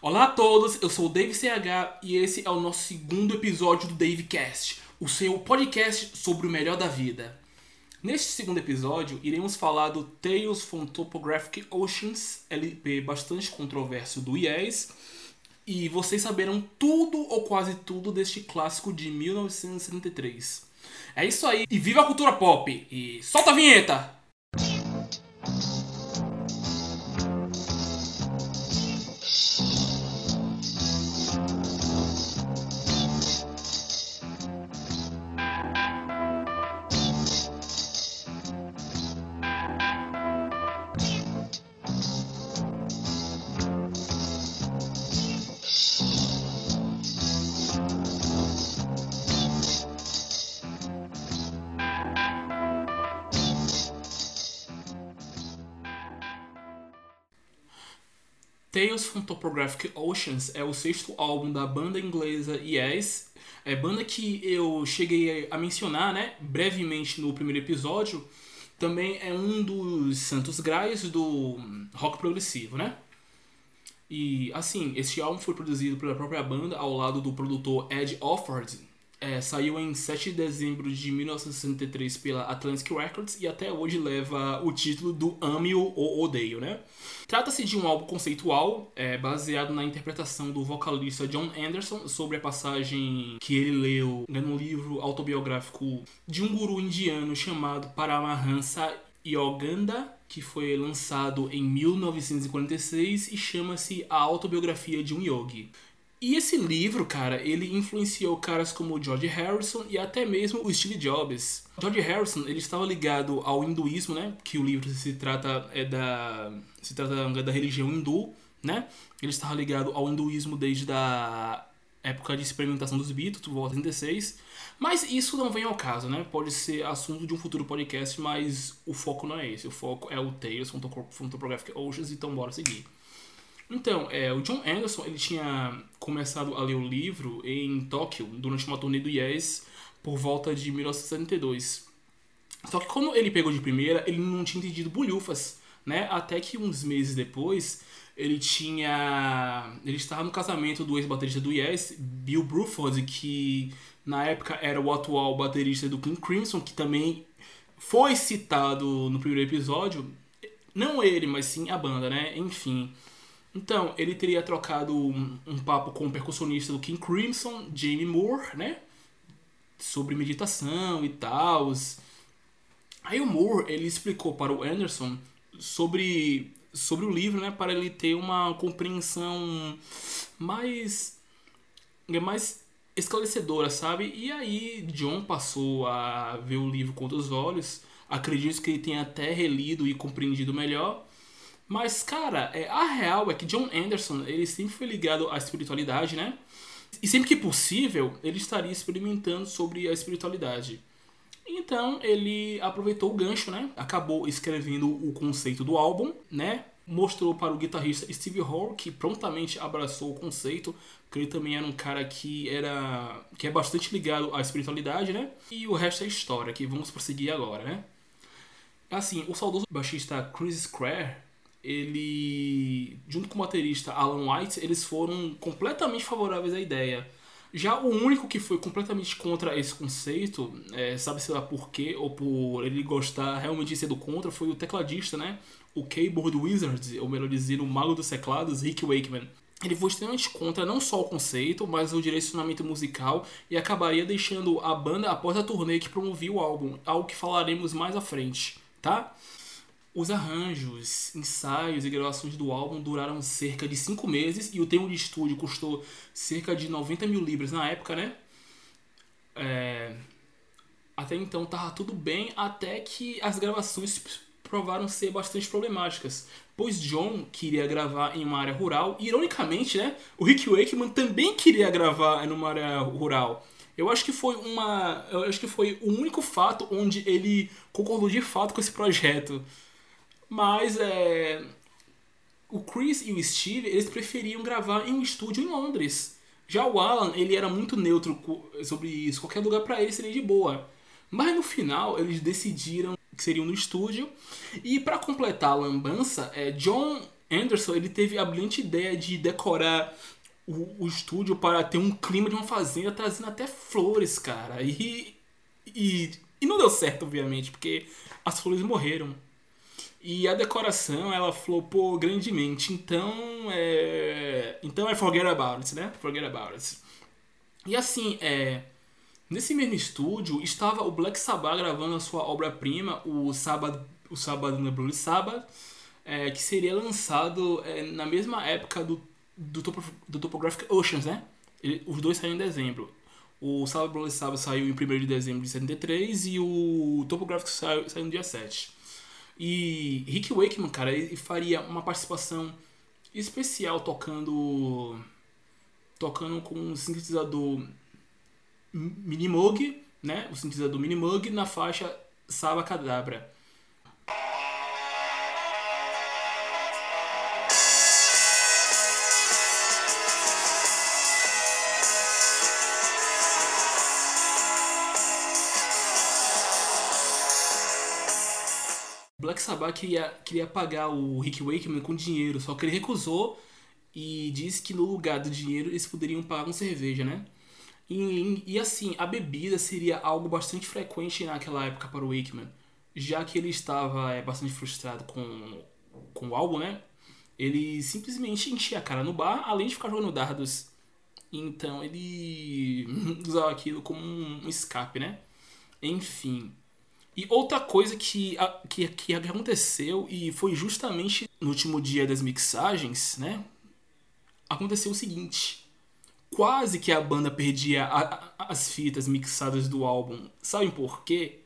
Olá a todos, eu sou o Dave CH e esse é o nosso segundo episódio do Davecast, o seu podcast sobre o melhor da vida. Neste segundo episódio, iremos falar do Tales from Topographic Oceans, LP bastante controverso do Yes, e vocês saberão tudo ou quase tudo deste clássico de 1973. É isso aí, e viva a cultura pop! E solta a vinheta! Tales from Topographic Oceans é o sexto álbum da banda inglesa Yes, é banda que eu cheguei a mencionar, né, brevemente no primeiro episódio. Também é um dos santos graais do rock progressivo, né? E assim, este álbum foi produzido pela própria banda ao lado do produtor Ed Offord, é, saiu em 7 de dezembro de 1963 pela Atlantic Records e até hoje leva o título do Ame ou Odeio, né? Trata-se de um álbum conceitual é, baseado na interpretação do vocalista John Anderson sobre a passagem que ele leu no livro autobiográfico de um guru indiano chamado Paramahansa Yoganda, que foi lançado em 1946 e chama-se A Autobiografia de um Yogi. E esse livro, cara, ele influenciou caras como George Harrison e até mesmo o Steve Jobs. George Harrison, ele estava ligado ao hinduísmo, né? Que o livro se trata é da se trata da religião hindu, né? Ele estava ligado ao hinduísmo desde a época de experimentação dos Beatles, volta 36. Mas isso não vem ao caso, né? Pode ser assunto de um futuro podcast, mas o foco não é esse. O foco é o Tales from Oceans, então bora seguir. Então, é, o John Anderson ele tinha começado a ler o livro em Tóquio durante uma turnê do Yes por volta de 1972. Só que quando ele pegou de primeira, ele não tinha entendido bolhufas, né? Até que uns meses depois, ele tinha... Ele estava no casamento do ex-baterista do Yes, Bill Bruford, que na época era o atual baterista do King Crimson, que também foi citado no primeiro episódio. Não ele, mas sim a banda, né? Enfim... Então, ele teria trocado um, um, papo com o percussionista do King Crimson, Jamie Moore, né? Sobre meditação e tal. Aí o Moore, ele explicou para o Anderson sobre, sobre o livro, né? Para ele ter uma compreensão mais... mais esclarecedora, sabe? E aí John passou a ver o livro com outros olhos. Acredito que ele tenha até relido e compreendido melhor. Mas, cara, é, a real é que John Anderson, ele sempre foi ligado à espiritualidade, né? E sempre que possível, ele estaria experimentando sobre a espiritualidade. Então, ele aproveitou o gancho, né? Acabou escrevendo o conceito do álbum, né? Mostrou para o guitarrista Steve Hall, que prontamente abraçou o conceito, porque ele também era um cara que era que é bastante ligado à espiritualidade, né? E o resto é história, que vamos prosseguir agora, né? Assim, o saudoso baixista Chris Square ele, junto com o baterista Alan White, eles foram completamente favoráveis à ideia. Já o único que foi completamente contra esse conceito, é, sabe-se lá por quê, ou por ele gostar realmente de ser do contra, foi o tecladista, né? O Keyboard Wizard, ou melhor dizer, o mago dos teclados, Rick Wakeman. Ele foi extremamente contra não só o conceito, mas o direcionamento musical e acabaria deixando a banda após a turnê que promovia o álbum, algo que falaremos mais à frente, tá? Os arranjos, ensaios e gravações do álbum duraram cerca de 5 meses e o tempo de estúdio custou cerca de 90 mil libras na época, né? É... Até então tava tudo bem, até que as gravações provaram ser bastante problemáticas, pois John queria gravar em uma área rural, e ironicamente, né, o Rick Wakeman também queria gravar em uma área rural. Eu acho que foi uma, eu acho que foi o único fato onde ele concordou de fato com esse projeto. Mas é, o Chris e o Steve, eles preferiam gravar em um estúdio em Londres. Já o Alan, ele era muito neutro sobre isso. Qualquer lugar para ele seria de boa. Mas no final, eles decidiram que seriam no estúdio. E para completar a lambança, é, John Anderson ele teve a brilhante ideia de decorar o, o estúdio para ter um clima de uma fazenda, trazendo até flores, cara. E, e, e não deu certo, obviamente, porque as flores morreram. E a decoração, ela flopou grandemente. Então, é... Então é forget about it, né? Forget about it. E assim, é... Nesse mesmo estúdio, estava o Black Sabbath gravando a sua obra-prima, o Sábado, o Sábado no Blue Sabbath, é, que seria lançado é, na mesma época do do, topo, do Topographic Oceans, né? Ele, os dois saíram em dezembro. O Sábado Bloody Sabbath saiu em 1 de dezembro de 73 e o Topographic saiu, saiu no dia 7. E Rick Wakeman, cara, ele faria uma participação especial tocando tocando com um sintetizador Minimoog, né? O sintetizador Minimoog na faixa Saba Cadabra. Black Sabbath queria, queria pagar o Rick Wakeman com dinheiro, só que ele recusou e disse que no lugar do dinheiro eles poderiam pagar com cerveja, né? E, e assim, a bebida seria algo bastante frequente naquela época para o Wakeman, já que ele estava é, bastante frustrado com, com o álbum, né? Ele simplesmente enchia a cara no bar, além de ficar jogando dardos. Então ele usava aquilo como um escape, né? Enfim. E outra coisa que, que, que aconteceu, e foi justamente no último dia das mixagens, né? Aconteceu o seguinte. Quase que a banda perdia a, a, as fitas mixadas do álbum. Sabem por quê?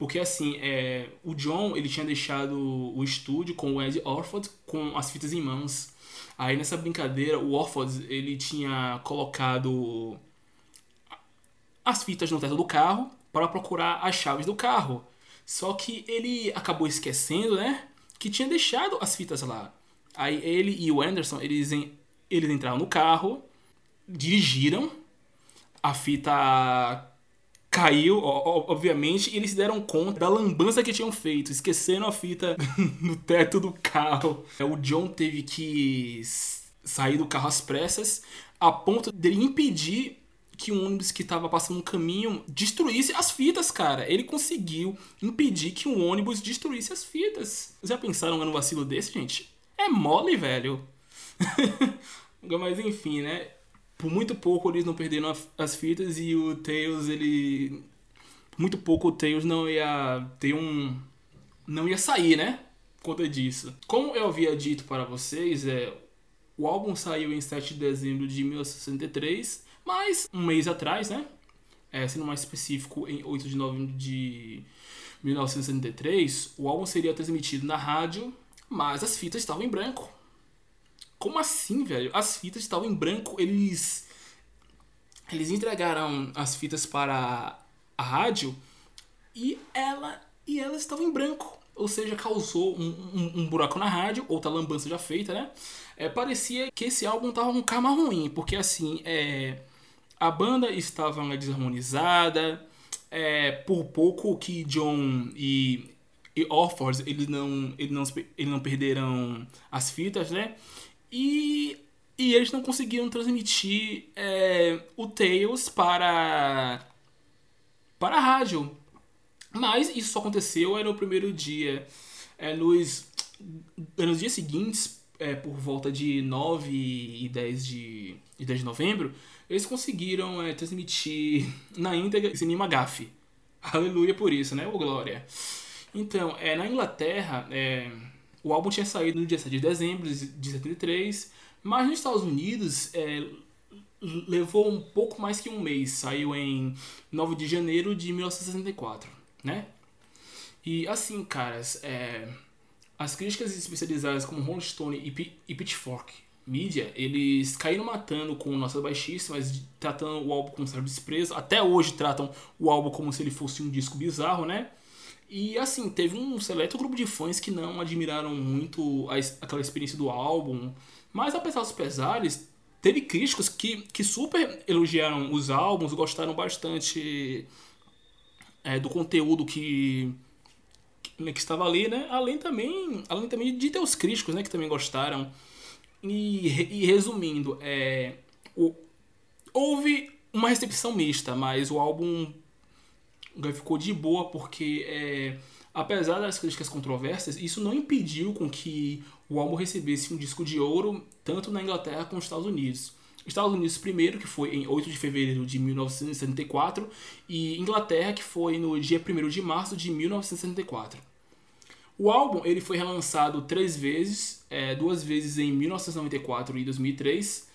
Porque assim, é, o John ele tinha deixado o estúdio com o Ed Orford com as fitas em mãos. Aí nessa brincadeira, o Orford ele tinha colocado as fitas no teto do carro para procurar as chaves do carro. Só que ele acabou esquecendo, né? Que tinha deixado as fitas lá. Aí ele e o Anderson, eles, eles entraram no carro, dirigiram, a fita caiu, obviamente, e eles se deram conta da lambança que tinham feito, esquecendo a fita no teto do carro. O John teve que sair do carro às pressas, a ponto de impedir que um ônibus que estava passando um caminho destruísse as fitas, cara. Ele conseguiu impedir que um ônibus destruísse as fitas. Já pensaram no vacilo desse, gente? É mole, velho. Mas enfim, né? Por muito pouco eles não perderam as fitas e o Tails, ele. Por muito pouco o Tails não ia ter um. Não ia sair, né? Por conta disso. Como eu havia dito para vocês, é. O álbum saiu em 7 de dezembro de 1963 mas, um mês atrás, né? É, sendo mais específico, em 8 de novembro de 1973, o álbum seria transmitido na rádio, mas as fitas estavam em branco. Como assim, velho? As fitas estavam em branco, eles. Eles entregaram as fitas para a rádio e ela e elas estavam em branco. Ou seja, causou um, um, um buraco na rádio, outra lambança já feita, né? É, parecia que esse álbum tava um karma ruim, porque assim, é a banda estava desarmonizada, é, por pouco que John e, e Orford eles não, eles, não, eles não perderam as fitas, né? E, e eles não conseguiram transmitir é, o Tails para, para a rádio. Mas isso só aconteceu no primeiro dia. É, nos, nos dias seguintes, é, por volta de 9 e 10 de, de 10 de novembro, eles conseguiram é, transmitir na íntegra sem nenhuma gafe. Aleluia por isso, né? Ô glória. Então, é, na Inglaterra, é, o álbum tinha saído no dia 7 de dezembro de 73, mas nos Estados Unidos é, levou um pouco mais que um mês. Saiu em 9 de janeiro de 1964, né? E assim, caras, é, as críticas especializadas como Rolling Stone e, e Pitchfork mídia, eles caíram matando com nossas baixíssimas, tratando o álbum com certo desprezo. Até hoje tratam o álbum como se ele fosse um disco bizarro, né? E assim, teve um seleto grupo de fãs que não admiraram muito a, aquela experiência do álbum. Mas apesar dos pesares, teve críticos que, que super elogiaram os álbuns, gostaram bastante é, do conteúdo que, né, que estava ali, né? Além também, além também de ter os críticos, né? Que também gostaram. E, e resumindo, é, o, houve uma recepção mista, mas o álbum ficou de boa porque, é, apesar das críticas controversas, isso não impediu com que o álbum recebesse um disco de ouro tanto na Inglaterra quanto nos Estados Unidos. Estados Unidos primeiro, que foi em 8 de fevereiro de 1974, e Inglaterra, que foi no dia 1 de março de 1974. O álbum ele foi relançado três vezes, é, duas vezes em 1994 e 2003,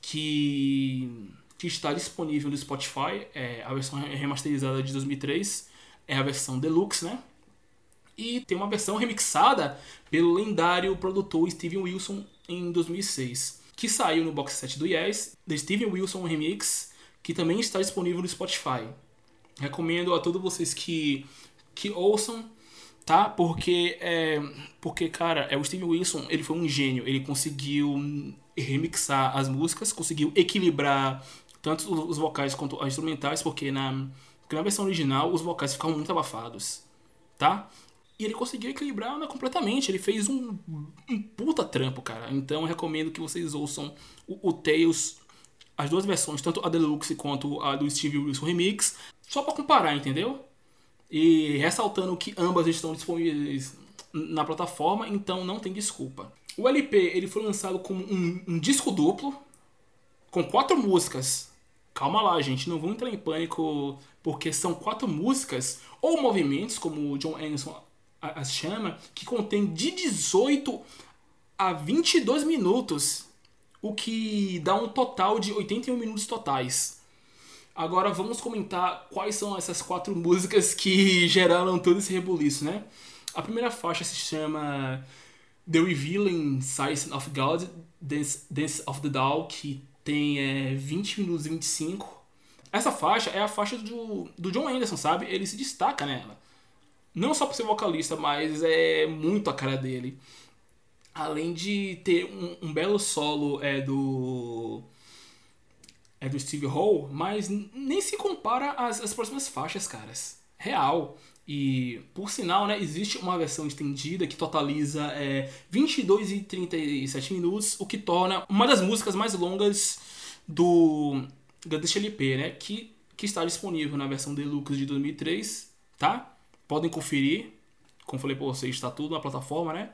que, que está disponível no Spotify. É, a versão remasterizada de 2003 é a versão deluxe, né? E tem uma versão remixada pelo lendário produtor Steven Wilson em 2006 que saiu no box set do Yes, The Steven Wilson Remix, que também está disponível no Spotify. Recomendo a todos vocês que, que ouçam, tá? Porque, é, porque, cara, é o Steven Wilson, ele foi um gênio. Ele conseguiu remixar as músicas, conseguiu equilibrar tanto os vocais quanto as instrumentais, porque na, porque na versão original os vocais ficavam muito abafados, tá? E ele conseguiu equilibrar né, completamente. Ele fez um, um puta trampo, cara. Então recomendo que vocês ouçam o, o Tales, as duas versões, tanto a Deluxe quanto a do Steve Wilson Remix, só para comparar, entendeu? E ressaltando que ambas estão disponíveis na plataforma, então não tem desculpa. O LP ele foi lançado como um, um disco duplo, com quatro músicas. Calma lá, gente, não vão entrar em pânico, porque são quatro músicas ou movimentos, como o John Anderson as chama, que contém de 18 a 22 minutos, o que dá um total de 81 minutos totais. Agora vamos comentar quais são essas quatro músicas que geraram todo esse rebuliço, né? A primeira faixa se chama The Revealing Size of God, Dance, Dance of the Doll, que tem é, 20 minutos e 25. Essa faixa é a faixa do, do John Anderson, sabe? Ele se destaca nela. Não só por ser vocalista, mas é muito a cara dele. Além de ter um, um belo solo é do. É do Steve Hall, mas nem se compara às, às próximas faixas, caras. Real. E, por sinal, né, existe uma versão estendida que totaliza é, 22 e 37 minutos, o que torna uma das músicas mais longas do deste LP, né, que, que está disponível na versão deluxe de 2003, tá? Podem conferir. Como falei para vocês, está tudo na plataforma, né?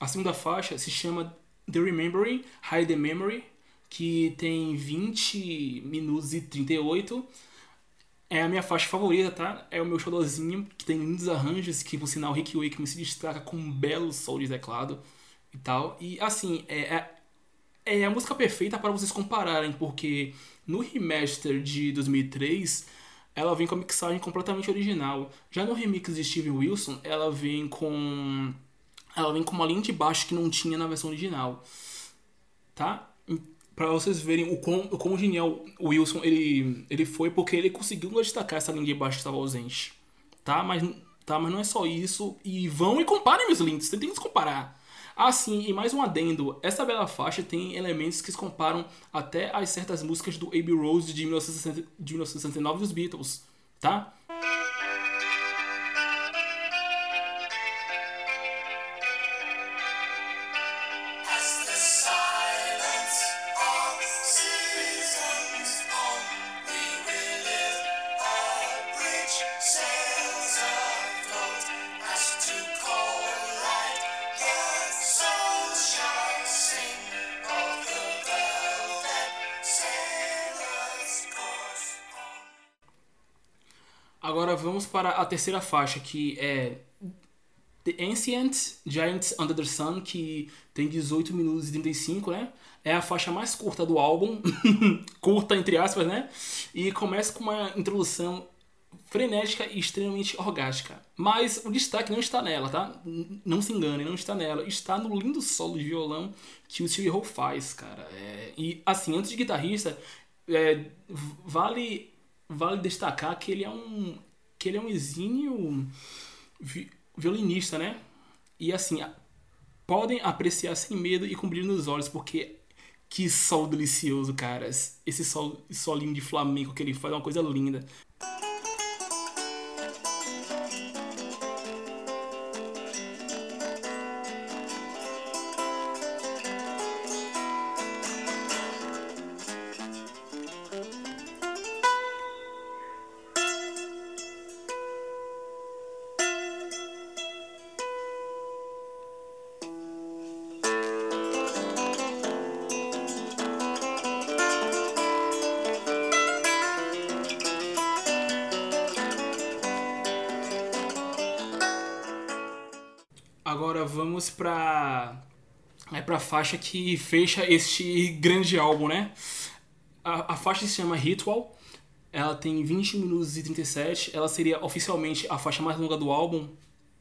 A segunda faixa se chama The Remembering, Hide the Memory, que tem 20 minutos e 38. É a minha faixa favorita, tá? É o meu xodózinho, que tem lindos arranjos, que por sinal Rick Wakeman se destaca com um belo sol de teclado e tal. E assim, é, é, é a música perfeita para vocês compararem, porque no remaster de 2003 ela vem com a mixagem completamente original. Já no remix de Steven Wilson, ela vem com ela vem com uma linha de baixo que não tinha na versão original. Tá? Para vocês verem o quão, o quão genial o Wilson ele, ele foi, porque ele conseguiu destacar essa linha de baixo que estava ausente. Tá? Mas, tá? Mas não é só isso. E vão e comparem meus links, você tem que se comparar. Ah, sim, e mais um adendo. Essa bela faixa tem elementos que se comparam até a certas músicas do Abbey Rose de, 1960, de 1969 dos Beatles, tá? Vamos para a terceira faixa, que é The Ancient Giants Under the Sun, que tem 18 minutos e 35, né? É a faixa mais curta do álbum, curta entre aspas, né? E começa com uma introdução frenética e extremamente orgástica. Mas o destaque não está nela, tá? Não se engane, não está nela. Está no lindo solo de violão que o Steve Howe faz, cara. É... E assim, antes de guitarrista, é, vale, vale destacar que ele é um, que ele é um exímio vi, violinista, né? E assim, podem apreciar sem medo e com nos olhos, porque que sol delicioso, caras. Esse sol, solinho de flamenco que ele faz é uma coisa linda. Vamos pra. É pra faixa que fecha este grande álbum, né? A, a faixa se chama Ritual. Ela tem 20 minutos e 37. Ela seria oficialmente a faixa mais longa do álbum,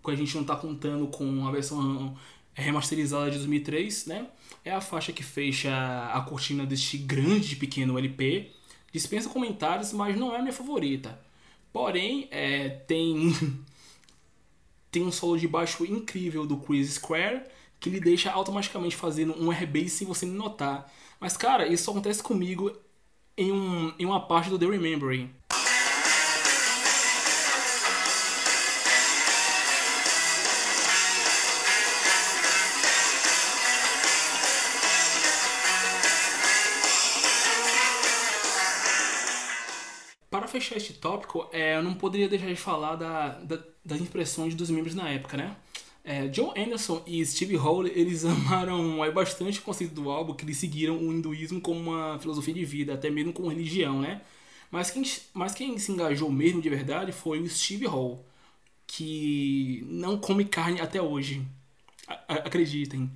quando a gente não tá contando com a versão remasterizada de 2003, né? É a faixa que fecha a cortina deste grande pequeno LP. Dispensa comentários, mas não é a minha favorita. Porém, é, tem tem um solo de baixo incrível do Chris Square que lhe deixa automaticamente fazendo um R-Bass sem você notar. Mas cara, isso acontece comigo em, um, em uma parte do The Remembering. Fechar este tópico, é, eu não poderia deixar de falar da, da das impressões dos membros na época, né? É, John Anderson e Steve Hall, eles amaram é, bastante o conceito do álbum, que eles seguiram o hinduísmo como uma filosofia de vida, até mesmo como religião, né? Mas quem, mas quem se engajou mesmo de verdade foi o Steve Hall, que não come carne até hoje. A, acreditem.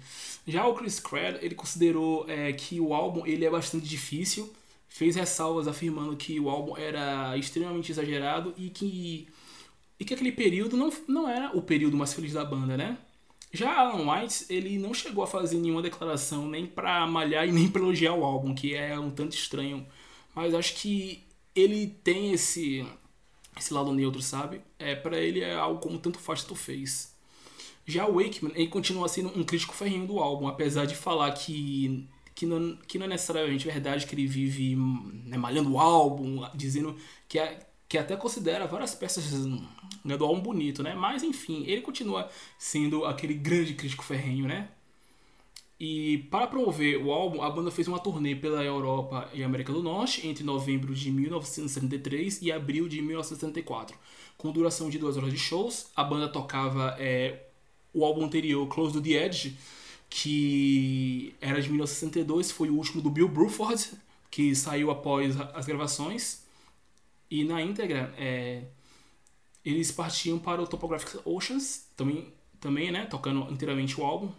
Já o Chris Craig, ele considerou é, que o álbum ele é bastante difícil, fez ressalvas afirmando que o álbum era extremamente exagerado e que e que aquele período não, não era o período mais feliz da banda, né? Já Alan White, ele não chegou a fazer nenhuma declaração nem para malhar e nem para elogiar o álbum, que é um tanto estranho. Mas acho que ele tem esse esse lado neutro, sabe? É para ele é algo como tanto faz tu fez. Já o Wakeman, ele continua sendo um crítico ferrinho do álbum, apesar de falar que que não, que não é necessariamente verdade que ele vive né, malhando o álbum, dizendo que é, que até considera várias peças né, do álbum bonito, né? Mas enfim, ele continua sendo aquele grande crítico ferrenho, né? E para promover o álbum, a banda fez uma turnê pela Europa e América do Norte entre novembro de 1973 e abril de 1974. Com duração de duas horas de shows, a banda tocava é, o álbum anterior, Close to the Edge, que era de 1962, foi o último do Bill Bruford, que saiu após as gravações. E na íntegra, é, eles partiam para o Topographic Oceans, também, também né, tocando inteiramente o álbum.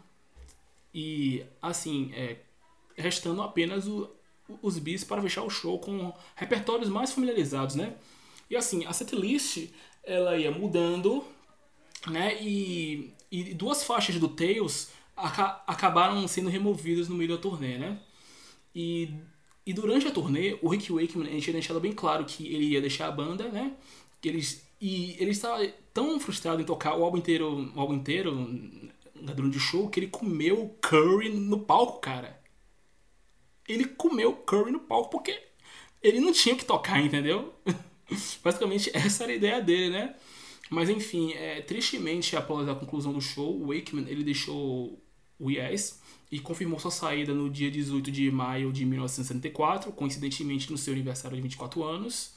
E assim, é, restando apenas o, os bis para fechar o show com repertórios mais familiarizados, né? E assim, a setlist ela ia mudando, né? E, e duas faixas do Tails aca acabaram sendo removidas no meio da turnê, né? E e durante a turnê, o Rick Wakeman, tinha deixado bem claro que ele ia deixar a banda, né? Que eles, e ele estava tão frustrado em tocar o álbum inteiro, o álbum inteiro durante o show, que ele comeu curry no palco, cara. Ele comeu curry no palco porque ele não tinha que tocar, entendeu? Basicamente, essa era a ideia dele, né? Mas enfim, é, tristemente, após a conclusão do show, o Wakeman ele deixou o Yes e confirmou sua saída no dia 18 de maio de 1964, coincidentemente no seu aniversário de 24 anos.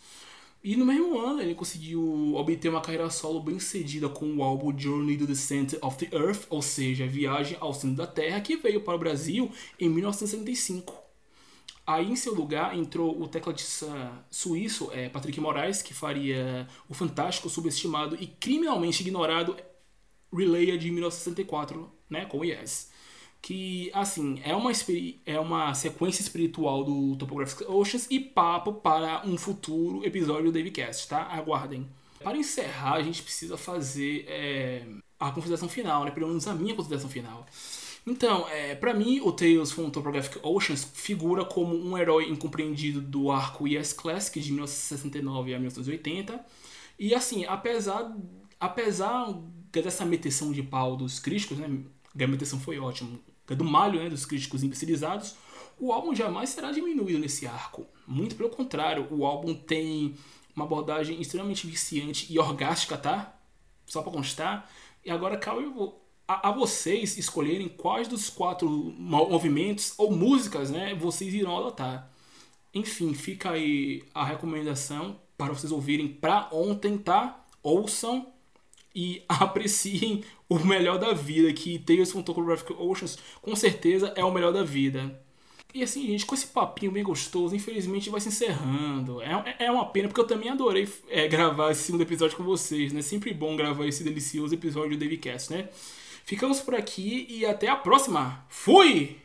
E no mesmo ano ele conseguiu obter uma carreira solo bem cedida com o álbum Journey to the Center of the Earth, ou seja, Viagem ao Centro da Terra, que veio para o Brasil em 1965. Aí em seu lugar entrou o tecladista suíço é, Patrick Moraes, que faria o fantástico, subestimado e criminalmente ignorado Relay de 1964, né, com o Yes que, assim, é uma, é uma sequência espiritual do Topographic Oceans e papo para um futuro episódio do Davecast, tá? Aguardem. Para encerrar, a gente precisa fazer é, a consideração final, né? Pelo menos a minha consideração final. Então, é, para mim, o Tales from Topographic Oceans figura como um herói incompreendido do arco Yes Classic de 1969 a 1980. E assim, apesar, apesar dessa meteção de pau dos críticos, né? A meteção foi ótima, do malho né, dos críticos imbecilizados, o álbum jamais será diminuído nesse arco. Muito pelo contrário, o álbum tem uma abordagem extremamente viciante e orgástica, tá? Só para constar. E agora cabe a, a, vocês escolherem quais dos quatro movimentos ou músicas, né, vocês irão adotar. Enfim, fica aí a recomendação para vocês ouvirem para ontem, tá? Ouçam e apreciem o melhor da vida, que Tales from Topographic Oceans com certeza é o melhor da vida. E assim, gente, com esse papinho bem gostoso, infelizmente vai se encerrando. É, é uma pena, porque eu também adorei é, gravar esse segundo episódio com vocês, né? Sempre bom gravar esse delicioso episódio do Davecast, né? Ficamos por aqui e até a próxima. Fui!